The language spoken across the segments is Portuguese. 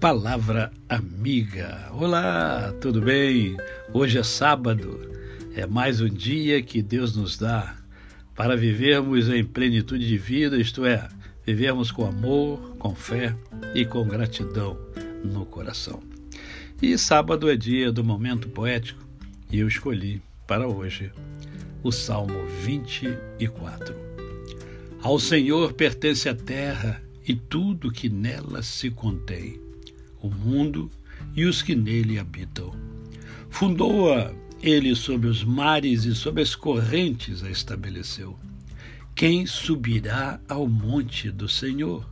Palavra Amiga. Olá, tudo bem? Hoje é sábado, é mais um dia que Deus nos dá para vivermos em plenitude de vida, isto é, vivermos com amor, com fé e com gratidão no coração. E sábado é dia do momento poético e eu escolhi para hoje o Salmo 24. Ao Senhor pertence a terra e tudo que nela se contém o mundo e os que nele habitam. Fundou-a ele sobre os mares e sobre as correntes a estabeleceu. Quem subirá ao monte do Senhor?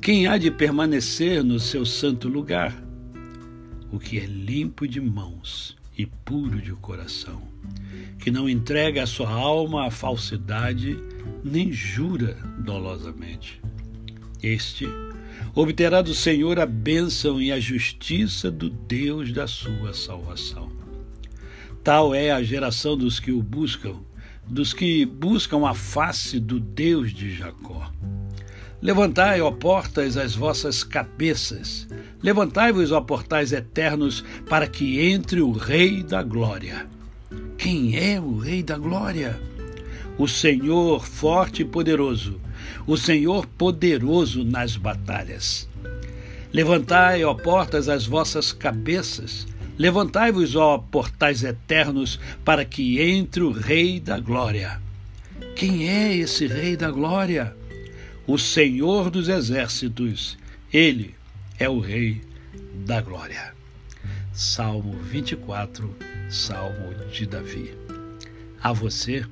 Quem há de permanecer no seu santo lugar? O que é limpo de mãos e puro de coração, que não entrega a sua alma à falsidade, nem jura dolosamente. Este obterá do Senhor a bênção e a justiça do Deus da sua salvação. Tal é a geração dos que o buscam, dos que buscam a face do Deus de Jacó. Levantai, ó portas, as vossas cabeças, levantai-vos, ó portais eternos, para que entre o Rei da Glória. Quem é o Rei da Glória? O Senhor forte e poderoso o Senhor poderoso nas batalhas. Levantai, ó portas, as vossas cabeças, levantai-vos, ó portais eternos, para que entre o Rei da Glória. Quem é esse Rei da Glória? O Senhor dos Exércitos. Ele é o Rei da Glória. Salmo 24, Salmo de Davi. A você,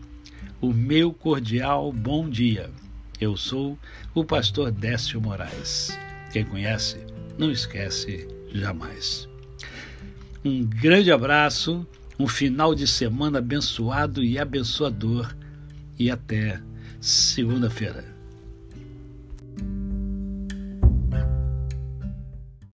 o meu cordial bom dia. Eu sou o pastor Décio Moraes. Quem conhece, não esquece jamais. Um grande abraço, um final de semana abençoado e abençoador e até segunda-feira.